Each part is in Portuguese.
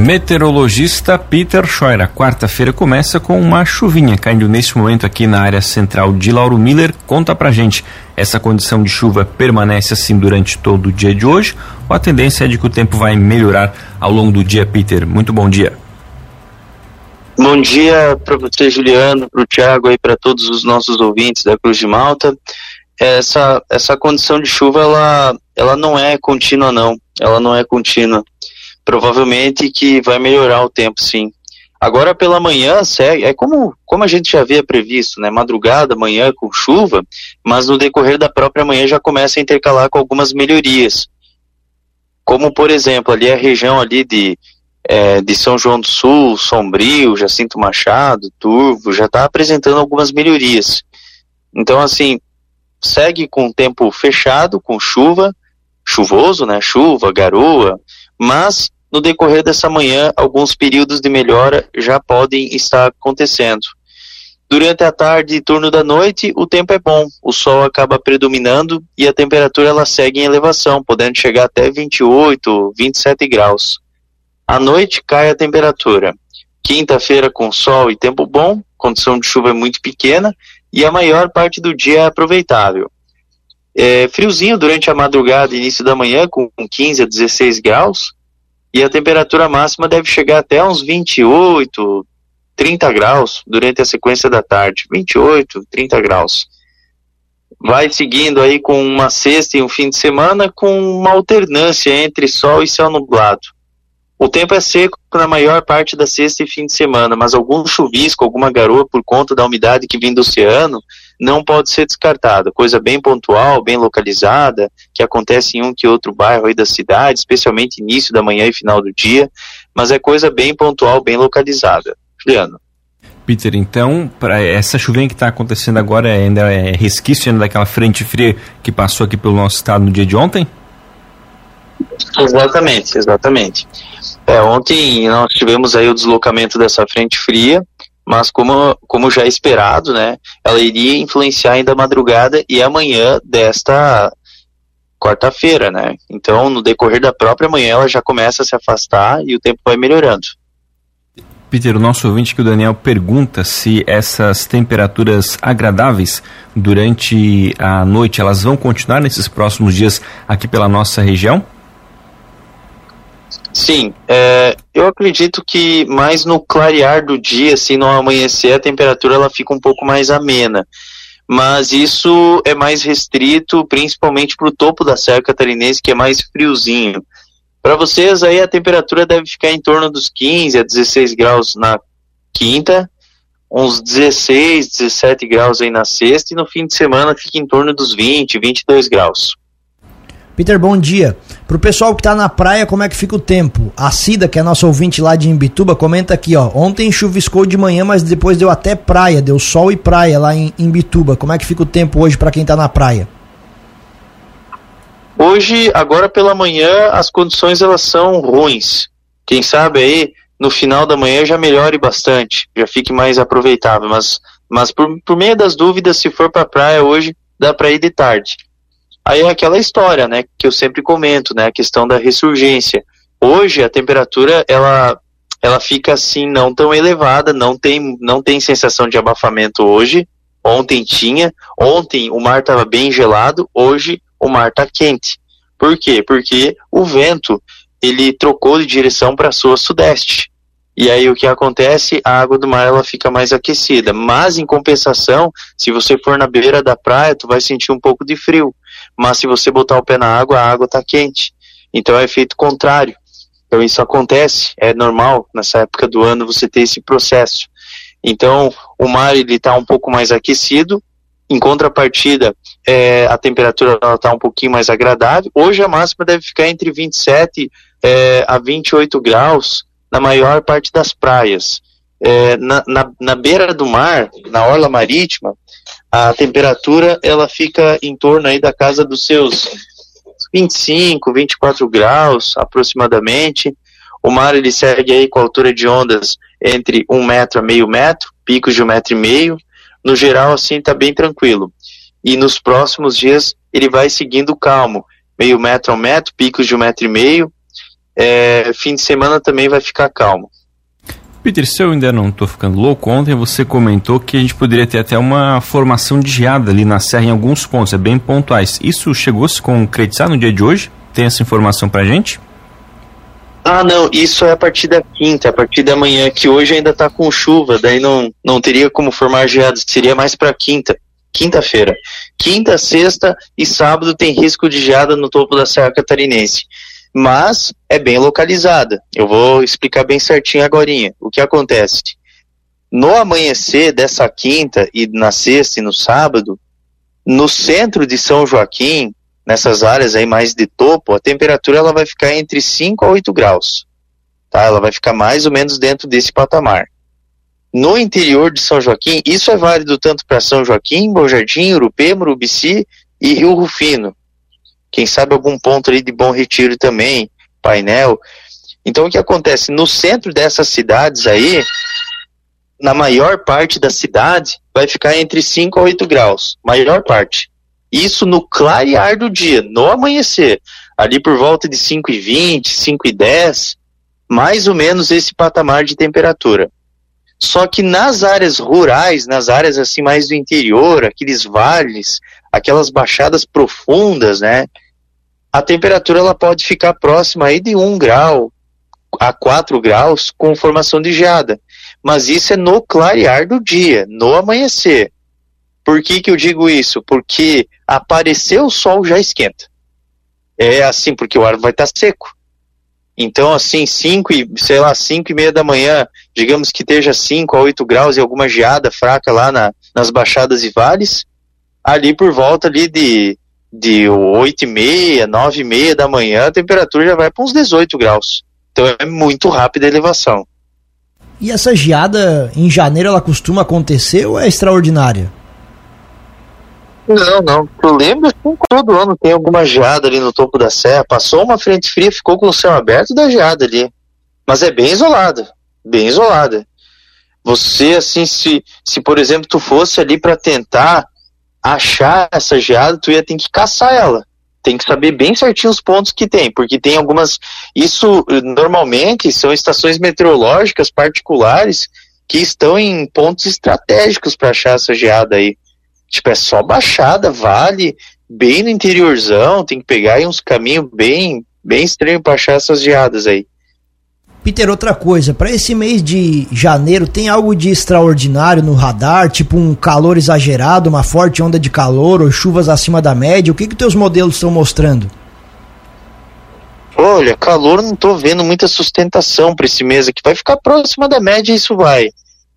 Meteorologista Peter Scheuer. Quarta-feira começa com uma chuvinha caindo neste momento aqui na área central de Lauro Miller. Conta pra gente, essa condição de chuva permanece assim durante todo o dia de hoje ou a tendência é de que o tempo vai melhorar ao longo do dia, Peter? Muito bom dia. Bom dia para você, Juliano, para o Tiago e para todos os nossos ouvintes da Cruz de Malta. Essa, essa condição de chuva, ela, ela não é contínua, não. Ela não é contínua provavelmente que vai melhorar o tempo, sim. Agora pela manhã, segue, é como, como a gente já havia previsto, né? Madrugada, manhã com chuva, mas no decorrer da própria manhã já começa a intercalar com algumas melhorias. Como, por exemplo, ali a região ali de, é, de São João do Sul, Sombrio, Jacinto Machado, Turvo, já está apresentando algumas melhorias. Então, assim, segue com o tempo fechado, com chuva, chuvoso, né? Chuva, garoa, mas no decorrer dessa manhã, alguns períodos de melhora já podem estar acontecendo. Durante a tarde e turno da noite, o tempo é bom, o sol acaba predominando e a temperatura ela segue em elevação, podendo chegar até 28, 27 graus. À noite cai a temperatura. Quinta-feira com sol e tempo bom, condição de chuva é muito pequena e a maior parte do dia é aproveitável. É, friozinho durante a madrugada início da manhã, com 15 a 16 graus, e a temperatura máxima deve chegar até uns 28, 30 graus durante a sequência da tarde. 28, 30 graus. Vai seguindo aí com uma sexta e um fim de semana com uma alternância entre sol e céu nublado. O tempo é seco na maior parte da sexta e fim de semana, mas algum chuvisco, alguma garoa por conta da umidade que vem do oceano não pode ser descartada. Coisa bem pontual, bem localizada, que acontece em um que outro bairro aí da cidade, especialmente início da manhã e final do dia, mas é coisa bem pontual, bem localizada. Juliano. Peter, então, para essa chuvinha que está acontecendo agora ainda é resquício ainda daquela frente fria que passou aqui pelo nosso estado no dia de ontem? Exatamente, exatamente. É, ontem nós tivemos aí o deslocamento dessa frente fria, mas como, como já é esperado, né, ela iria influenciar ainda a madrugada e amanhã desta quarta-feira, né? Então, no decorrer da própria manhã, ela já começa a se afastar e o tempo vai melhorando. Peter, o nosso ouvinte que o Daniel pergunta se essas temperaturas agradáveis durante a noite, elas vão continuar nesses próximos dias aqui pela nossa região? Sim, é, eu acredito que mais no clarear do dia, assim, no amanhecer, a temperatura ela fica um pouco mais amena. Mas isso é mais restrito, principalmente para o topo da Serra Catarinense, que é mais friozinho. Para vocês aí a temperatura deve ficar em torno dos 15 a 16 graus na quinta, uns 16, 17 graus aí na sexta e no fim de semana fica em torno dos 20, 22 graus. Peter, bom dia. Pro pessoal que tá na praia, como é que fica o tempo? A Cida, que é nossa ouvinte lá de Imbituba, comenta aqui, ó. Ontem chuviscou de manhã, mas depois deu até praia, deu sol e praia lá em Imbituba. Como é que fica o tempo hoje para quem tá na praia? Hoje, agora pela manhã, as condições elas são ruins. Quem sabe aí, no final da manhã já melhore bastante, já fique mais aproveitável. Mas, mas por, por meio das dúvidas, se for pra praia hoje, dá pra ir de tarde. Aí é aquela história, né, que eu sempre comento, né, a questão da ressurgência. Hoje a temperatura ela ela fica assim não tão elevada, não tem não tem sensação de abafamento hoje. Ontem tinha, ontem o mar estava bem gelado, hoje o mar está quente. Por quê? Porque o vento ele trocou de direção para a sua sudeste. E aí o que acontece? A água do mar ela fica mais aquecida. Mas em compensação, se você for na beira da praia, tu vai sentir um pouco de frio mas se você botar o pé na água, a água está quente. Então é efeito contrário. Então isso acontece, é normal nessa época do ano você ter esse processo. Então o mar ele está um pouco mais aquecido, em contrapartida é, a temperatura está um pouquinho mais agradável. Hoje a máxima deve ficar entre 27 é, a 28 graus na maior parte das praias. É, na, na, na beira do mar, na orla marítima, a temperatura ela fica em torno aí da casa dos seus 25, 24 graus aproximadamente. O mar ele segue aí com altura de ondas entre um metro a meio metro, picos de um metro e meio. No geral, assim, está bem tranquilo. E nos próximos dias ele vai seguindo calmo, meio metro a um metro, picos de um metro e meio. É, fim de semana também vai ficar calmo. Peter, se eu ainda não estou ficando louco, ontem você comentou que a gente poderia ter até uma formação de geada ali na serra em alguns pontos, é bem pontuais. Isso chegou a se concretizar no dia de hoje? Tem essa informação pra gente? Ah, não, isso é a partir da quinta, a partir da manhã, que hoje ainda tá com chuva, daí não, não teria como formar geadas, seria mais para quinta, quinta-feira. Quinta, sexta e sábado tem risco de geada no topo da Serra Catarinense. Mas é bem localizada. Eu vou explicar bem certinho agora. O que acontece? No amanhecer dessa quinta e na sexta e no sábado, no centro de São Joaquim, nessas áreas aí mais de topo, a temperatura ela vai ficar entre 5 a 8 graus. Tá? Ela vai ficar mais ou menos dentro desse patamar. No interior de São Joaquim, isso é válido tanto para São Joaquim, Bom Jardim, Urupê, Murubici e Rio Rufino. Quem sabe algum ponto ali de Bom Retiro também, painel. Então o que acontece? No centro dessas cidades aí, na maior parte da cidade, vai ficar entre 5 a 8 graus. Maior parte. Isso no clarear do dia, no amanhecer, ali por volta de 5 e 20, 5 e 10, mais ou menos esse patamar de temperatura. Só que nas áreas rurais, nas áreas assim mais do interior, aqueles vales, aquelas baixadas profundas, né? A temperatura ela pode ficar próxima aí de 1 grau a 4 graus com formação de geada. Mas isso é no clarear do dia, no amanhecer. Por que, que eu digo isso? Porque aparecer o sol já esquenta. É assim, porque o ar vai estar tá seco. Então, assim, 5 e, sei lá, 5 e meia da manhã, digamos que esteja 5 a 8 graus e alguma geada fraca lá na, nas baixadas e vales, ali por volta ali de, de 8 e meia, 9 e meia da manhã, a temperatura já vai para uns 18 graus. Então é muito rápida a elevação. E essa geada em janeiro ela costuma acontecer ou é extraordinária? Não, não. Eu lembro que todo ano tem alguma geada ali no topo da serra. Passou uma frente fria, ficou com o céu aberto da geada ali. Mas é bem isolada. Bem isolada. Você, assim, se, se por exemplo, tu fosse ali para tentar achar essa geada, tu ia ter que caçar ela. Tem que saber bem certinho os pontos que tem, porque tem algumas. Isso normalmente são estações meteorológicas particulares que estão em pontos estratégicos para achar essa geada aí. Tipo, é só baixada, vale, bem no interiorzão, tem que pegar uns caminhos bem, bem estranhos para achar essas geadas aí. Peter, outra coisa, para esse mês de janeiro tem algo de extraordinário no radar, tipo um calor exagerado, uma forte onda de calor ou chuvas acima da média? O que que teus modelos estão mostrando? Olha, calor não tô vendo muita sustentação para esse mês aqui. Vai ficar próxima da média, isso vai.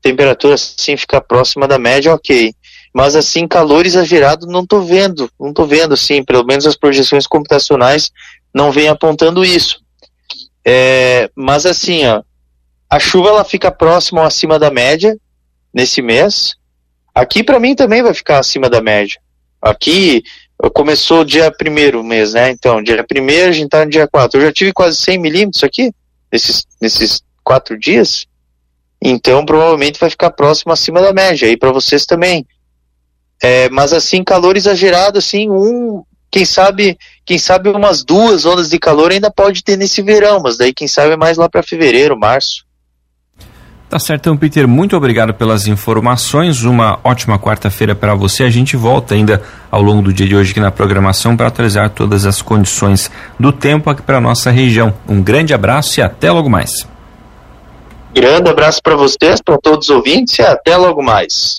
Temperatura sim ficar próxima da média, ok. Mas assim, calor exagerado não estou vendo, não estou vendo assim, pelo menos as projeções computacionais não vêm apontando isso. É, mas assim, ó, a chuva ela fica próxima ou acima da média nesse mês. Aqui para mim também vai ficar acima da média. Aqui começou dia primeiro mês, né? Então, dia primeiro a gente tá no dia 4. Eu já tive quase 100 milímetros aqui, nesses, nesses quatro dias. Então, provavelmente vai ficar próximo acima da média. E para vocês também. É, mas assim, calor exagerado, assim, um, quem sabe, quem sabe umas duas ondas de calor ainda pode ter nesse verão, mas daí quem sabe é mais lá para fevereiro, março. Tá certo, então, Peter, muito obrigado pelas informações. Uma ótima quarta-feira para você. A gente volta ainda ao longo do dia de hoje aqui na programação para atualizar todas as condições do tempo aqui para nossa região. Um grande abraço e até logo mais. Grande abraço para vocês, para todos os ouvintes e até logo mais.